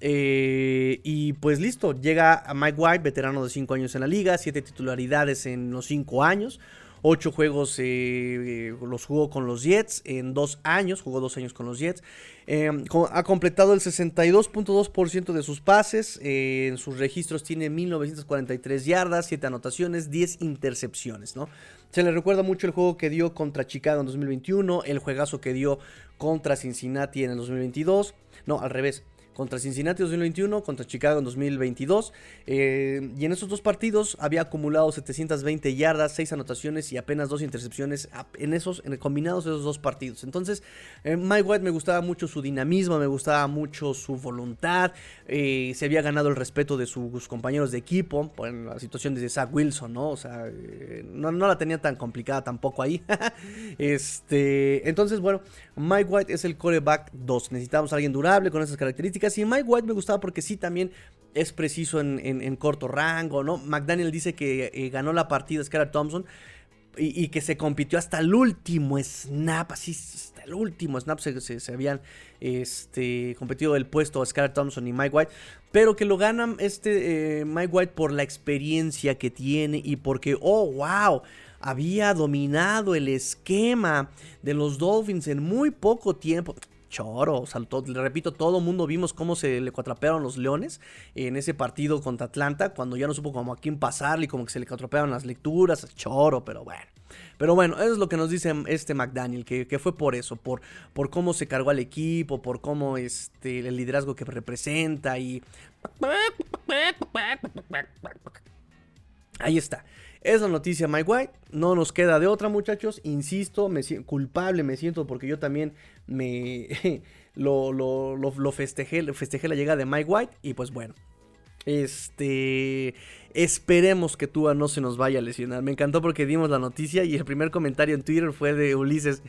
Eh, y pues listo, llega a Mike White, veterano de 5 años en la liga, 7 titularidades en los 5 años, 8 juegos eh, los jugó con los Jets en 2 años, jugó 2 años con los Jets. Eh, ha completado el 62.2% de sus pases, en sus registros tiene 1943 yardas, 7 anotaciones, 10 intercepciones, ¿no? Se le recuerda mucho el juego que dio contra Chicago en 2021, el juegazo que dio contra Cincinnati en el 2022, no, al revés contra Cincinnati en 2021, contra Chicago en 2022. Eh, y en esos dos partidos había acumulado 720 yardas, 6 anotaciones y apenas 2 intercepciones en esos en combinados esos dos partidos. Entonces, eh, Mike White me gustaba mucho su dinamismo, me gustaba mucho su voluntad. Eh, se había ganado el respeto de sus compañeros de equipo en la situación de Zach Wilson, ¿no? O sea, no, no la tenía tan complicada tampoco ahí. este, entonces, bueno, Mike White es el coreback 2. Necesitamos alguien durable con esas características. Y Mike White me gustaba porque sí también es preciso en, corto rango, ¿no? McDaniel dice que eh, ganó la partida Skylar Thompson. Y, que se compitió hasta el último snap, así, hasta el último snap se, se, habían este, competido el puesto Skylar Thompson y Mike White, pero que lo ganan este eh, Mike White por la experiencia que tiene y porque, oh, wow, había dominado el esquema de los Dolphins en muy poco tiempo. Choro, saltó, le repito, todo mundo vimos cómo se le cuatrapearon los Leones en ese partido contra Atlanta, cuando ya no supo como a quién pasarle como que se le cuatrapearon las lecturas, choro, pero bueno. Pero bueno, eso es lo que nos dice este McDaniel, que, que, fue por eso, por, por cómo se cargó al equipo, por cómo este, el liderazgo que representa y... Ahí está. Es la noticia Mike White. No nos queda de otra, muchachos. Insisto, me culpable me siento porque yo también me lo, lo, festejé, festejé la llegada de Mike White. Y pues bueno. Este. Esperemos que Tua no se nos vaya a lesionar. Me encantó porque dimos la noticia y el primer comentario en Twitter fue de Ulises.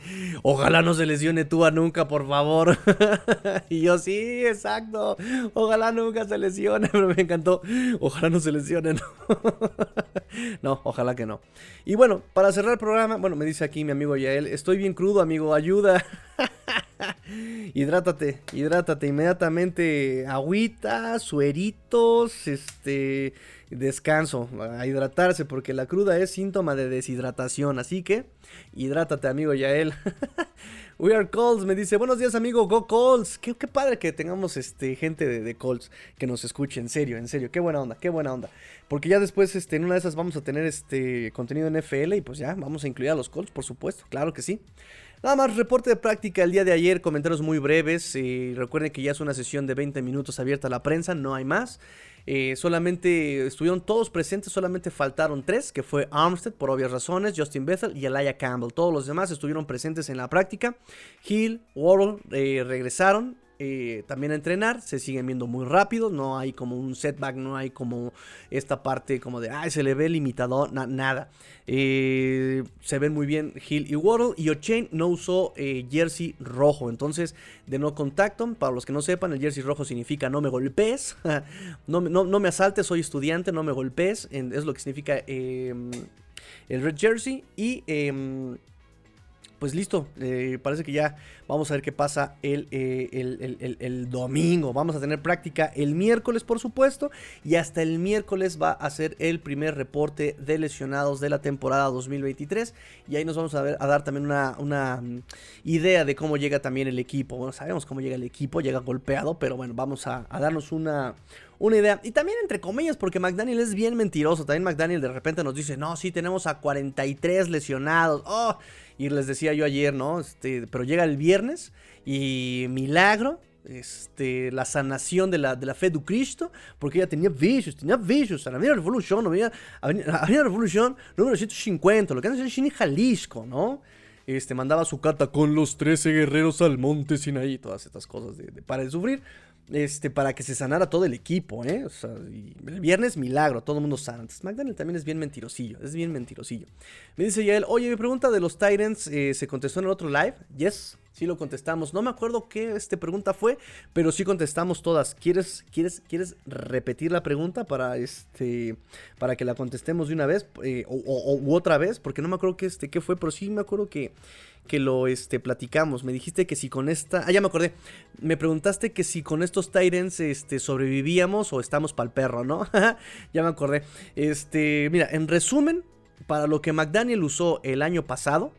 Ojalá no se lesione Tua nunca, por favor. y yo sí, exacto. Ojalá nunca se lesione. Pero me encantó. Ojalá no se lesione. no, ojalá que no. Y bueno, para cerrar el programa, bueno, me dice aquí mi amigo Yael. Estoy bien crudo, amigo. Ayuda. hidrátate, hidrátate inmediatamente. Agüita, sueritos, este descanso, a hidratarse, porque la cruda es síntoma de deshidratación. Así que, hidrátate, amigo Yael. We are Colts, me dice, buenos días, amigo, go Colts. Qué, padre que tengamos este, gente de, Colts que nos escuche, en serio, en serio. Qué buena onda, qué buena onda. Porque ya después, este, en una de esas vamos a tener este contenido en FL y pues ya, vamos a incluir a los Colts, por supuesto, claro que sí. Nada más, reporte de práctica el día de ayer, comentarios muy breves. y recuerden que ya es una sesión de 20 minutos abierta a la prensa, no hay más. Eh, solamente estuvieron todos presentes, solamente faltaron tres, que fue Armstead por obvias razones, Justin Bethel y Elijah Campbell. Todos los demás estuvieron presentes en la práctica. Hill, Worrell eh, regresaron. Eh, también a entrenar, se siguen viendo muy rápido, no hay como un setback, no hay como esta parte como de, ay, se le ve limitado, nada. Eh, se ven muy bien Hill y Waddle y O'Chain no usó eh, jersey rojo, entonces de no contacto, para los que no sepan, el jersey rojo significa no me golpees, no, no, me asaltes, soy estudiante, no me golpees, es lo que significa em, el red jersey y em, pues listo, eh, parece que ya vamos a ver qué pasa eh, el, el, domingo. Vamos a tener práctica el miércoles, por supuesto, y hasta el miércoles va a ser el primer reporte de lesionados de la temporada 2023. Y ahí nos vamos a, ver, a dar también una, una, mm, idea de cómo llega también el equipo. Bueno, sabemos cómo llega el equipo, llega golpeado, pero bueno, vamos a, a darnos una una idea. Y también entre comillas, porque McDaniel es bien mentiroso. También McDaniel de repente nos dice, no, sí, tenemos a 43 lesionados. Oh, y les decía yo ayer, ¿no? Este, pero llega el viernes y milagro, este, la sanación de la, de la fe de Cristo, porque ella tenía vicios, tenía vicios. A la Revolución, no había, había Revolución número 150, lo que hace en Jalisco, ¿no? Este, mandaba su carta con los 13 guerreros al monte Sinaí, todas estas cosas de, de para de sufrir este, para que se sanara todo el equipo, ¿eh? El viernes milagro, todo el mundo sana. Entonces, también es bien mentirosillo, es bien mentirosillo. Me dice ya él, oye, mi pregunta de los Titans eh, se contestó en el otro live. Yes, sí lo contestamos. No me acuerdo qué este pregunta fue, pero sí contestamos todas. ¿Quieres, quieres, quieres repetir la pregunta para este, para que la contestemos de una vez eh, o, u otra vez? Porque no me acuerdo qué, este, qué fue, pero sí me acuerdo que que lo este, platicamos. Me dijiste que si con esta. Ah, ya me acordé. Me preguntaste que si con estos Tyrants este, sobrevivíamos o estamos para el perro, ¿no? ya me acordé. Este, mira, en resumen, para lo que McDaniel usó el año pasado.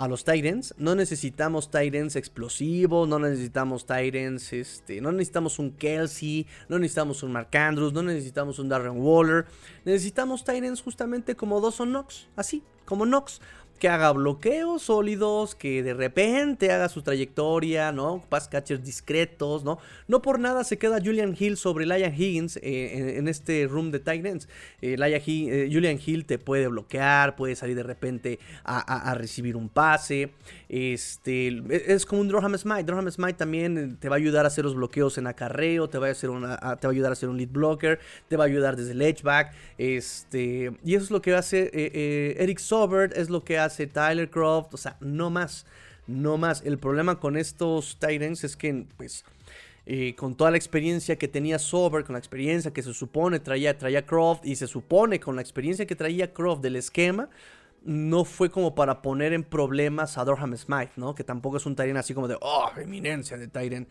A los Tyrants, no necesitamos Tyrants explosivos, no necesitamos Tyrants, este, no necesitamos un Kelsey, no necesitamos un Mark Andrews, no necesitamos un Darren Waller, necesitamos Tyrants justamente como dos o Knox, así, como Knox que haga bloqueos sólidos, que de repente haga su trayectoria, ¿no? Pass catchers discretos, ¿no? No por nada se queda Julian Hill sobre Laia Higgins eh, en, este room de tight ends. Eh, eh, Julian Hill te puede bloquear, puede salir de repente a, recibir un pase. Este, es como un Durham Smite. Durham Smite también te va a ayudar a hacer los bloqueos en acarreo, te va a, hacer una, te va a ayudar a hacer un lead blocker, te va a ayudar desde el edge back. Este, y eso es lo que hace Eric Sobert, es lo que hace Tyler Croft, o sea, no más, no más. El problema con estos Titans es que, pues, eh, con toda la experiencia que tenía Sober, con la experiencia que se supone traía, traía Croft, y se supone con la experiencia que traía Croft del esquema, no fue como para poner en problemas a Dorham Smite, ¿no? Que tampoco es un Tyrant así como de, oh, eminencia de Tyrant.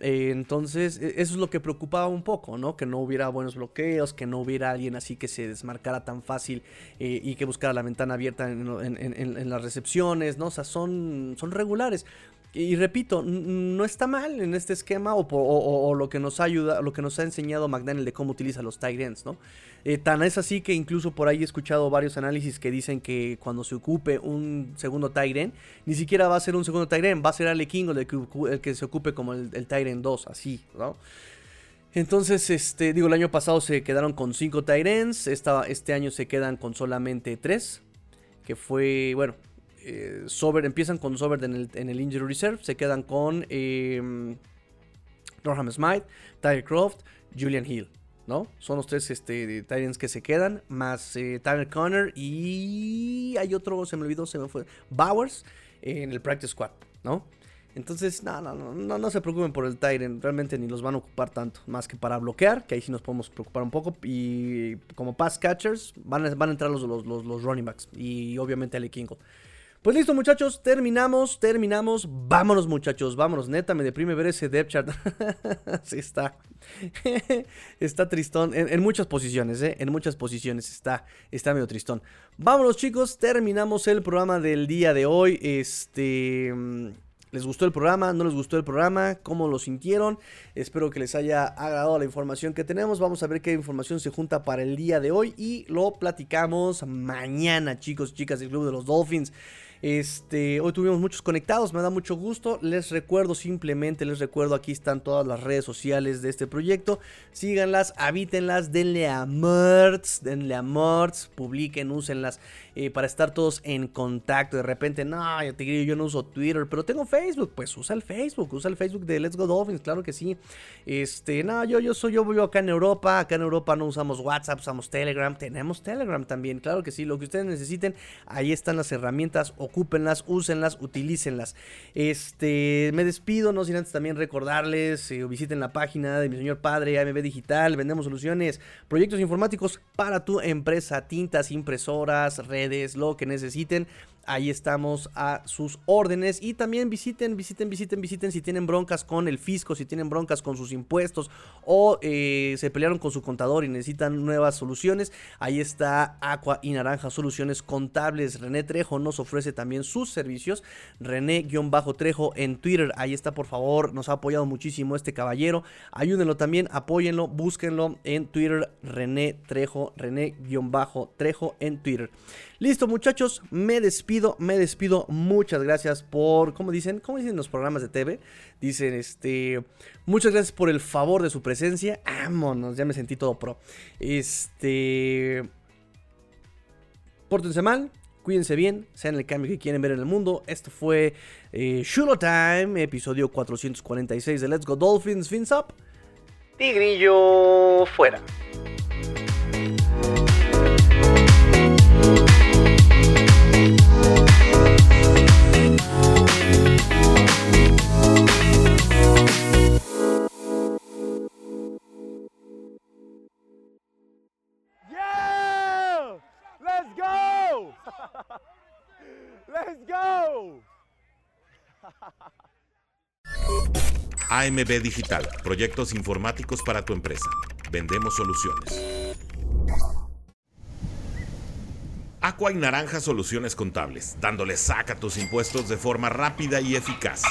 Eh, entonces, e, eso es lo que preocupaba un poco, ¿no? Que no hubiera buenos bloqueos, que no hubiera alguien así que se desmarcara tan fácil eh, y que buscara la ventana abierta en, las recepciones, ¿no? O sea, son, son regulares. Y repito, no está mal en este esquema o, lo que nos ayuda, lo que nos ha enseñado McDaniel de cómo utiliza los tight ¿no? Eh, tan es así que incluso por ahí he escuchado varios análisis que dicen que cuando se ocupe un segundo tight ni siquiera va a ser un segundo tight va a ser Ale King el que, el que se ocupe como el, el tight end 2, así, ¿no? Entonces, este, digo, el año pasado se quedaron con 5 tight ends, este año se quedan con solamente 3, que fue, bueno, eh, Sober, empiezan con Sober en el, Injury Reserve, se quedan con eh, Smite, Tyler Croft, Julian Hill. ¿no? Son los tres este, Titans que se quedan, más eh, Tyler Conner y hay otro, se me olvidó, se me fue, Bowers en el Practice Squad, ¿no? Entonces, no, no, se preocupen por el Tyrant, realmente ni los van a ocupar tanto, más que para bloquear, que ahí sí nos podemos preocupar un poco. Y como pass catchers, van a, entrar los, running backs y obviamente Ale Kingo. Pues listo, muchachos, terminamos, terminamos. Vámonos, muchachos, vámonos. Neta, me deprime ver ese depth chart. sí, está. está tristón. En, muchas posiciones, ¿eh? En muchas posiciones está, está medio tristón. Vámonos, chicos, terminamos el programa del día de hoy. Este. ¿Les gustó el programa? ¿No les gustó el programa? ¿Cómo lo sintieron? Espero que les haya agradado la información que tenemos. Vamos a ver qué información se junta para el día de hoy y lo platicamos mañana, chicos y chicas del Club de los Dolphins. Este, hoy tuvimos muchos conectados, me da mucho gusto. Les recuerdo simplemente, les recuerdo, aquí están todas las redes sociales de este proyecto. Síganlas, habítenlas, denle a merts, denle a merts, publiquen, úsenlas eh, para estar todos en contacto. De repente, no, yo te yo no uso Twitter, pero tengo Facebook. Pues usa el Facebook, usa el Facebook de Let's Go Dolphins, claro que sí. Este, no, yo, yo soy, yo vivo acá en Europa. Acá en Europa no usamos WhatsApp, usamos Telegram. Tenemos Telegram también, claro que sí. Lo que ustedes necesiten, ahí están las herramientas ocúpenlas, úsenlas, utilícenlas. Este, me despido, no sin antes también recordarles, eh, visiten la página de mi señor padre, AMB Digital, vendemos soluciones, proyectos informáticos para tu empresa, tintas, impresoras, redes, lo que necesiten. Ahí estamos a sus órdenes. Y también visiten, visiten, visiten, visiten si tienen broncas con el fisco, si tienen broncas con sus impuestos o eh, se pelearon con su contador y necesitan nuevas soluciones. Ahí está Aqua y Naranja Soluciones Contables. René Trejo nos ofrece también sus servicios. René-Trejo en Twitter. Ahí está, por favor. Nos ha apoyado muchísimo este caballero. Ayúdenlo también, apóyenlo, búsquenlo en Twitter. René Trejo, René-Trejo en Twitter. Listo, muchachos, me me despido. Muchas gracias por, ¿cómo dicen? ¿Cómo dicen los programas de TV? Dicen, este, muchas gracias por el favor de su presencia. Vámonos, ya me sentí todo pro. Este, pórtense mal, cuídense bien, sean el cambio que quieren ver en el mundo. Esto fue eh, Shulo Time, episodio 446 de Let's Go Dolphins, Fins Up. Tigrillo fuera. Let's go. AMB Digital, proyectos informáticos para tu empresa. Vendemos soluciones. Aqua y Naranja Soluciones Contables, dándole saca a tus impuestos de forma rápida y eficaz.